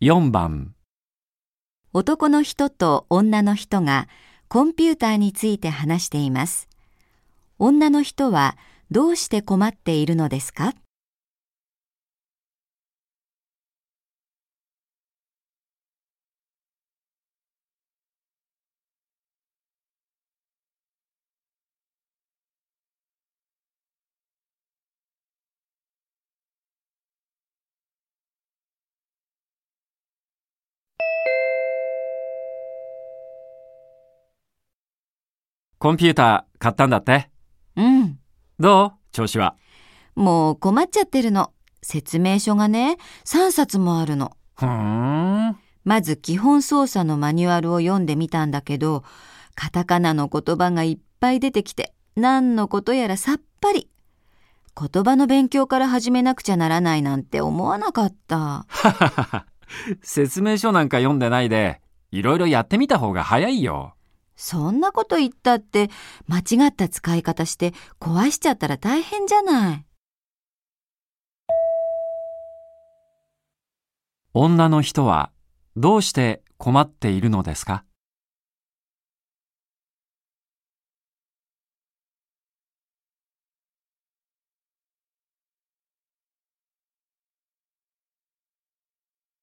4番男の人と女の人がコンピューターについて話しています。女の人はどうして困っているのですか？コンピューター買ったんだって？うん。どう？調子は？もう困っちゃってるの。説明書がね、3冊もあるの。ふーん。まず基本操作のマニュアルを読んでみたんだけど、カタカナの言葉がいっぱい出てきて、何のことやらさっぱり。言葉の勉強から始めなくちゃならないなんて思わなかった。説明書なんか読んでないで、いろいろやってみた方が早いよ。そんなこと言ったって、間違った使い方して壊しちゃったら大変じゃない。女の人はどうして困っているのですか？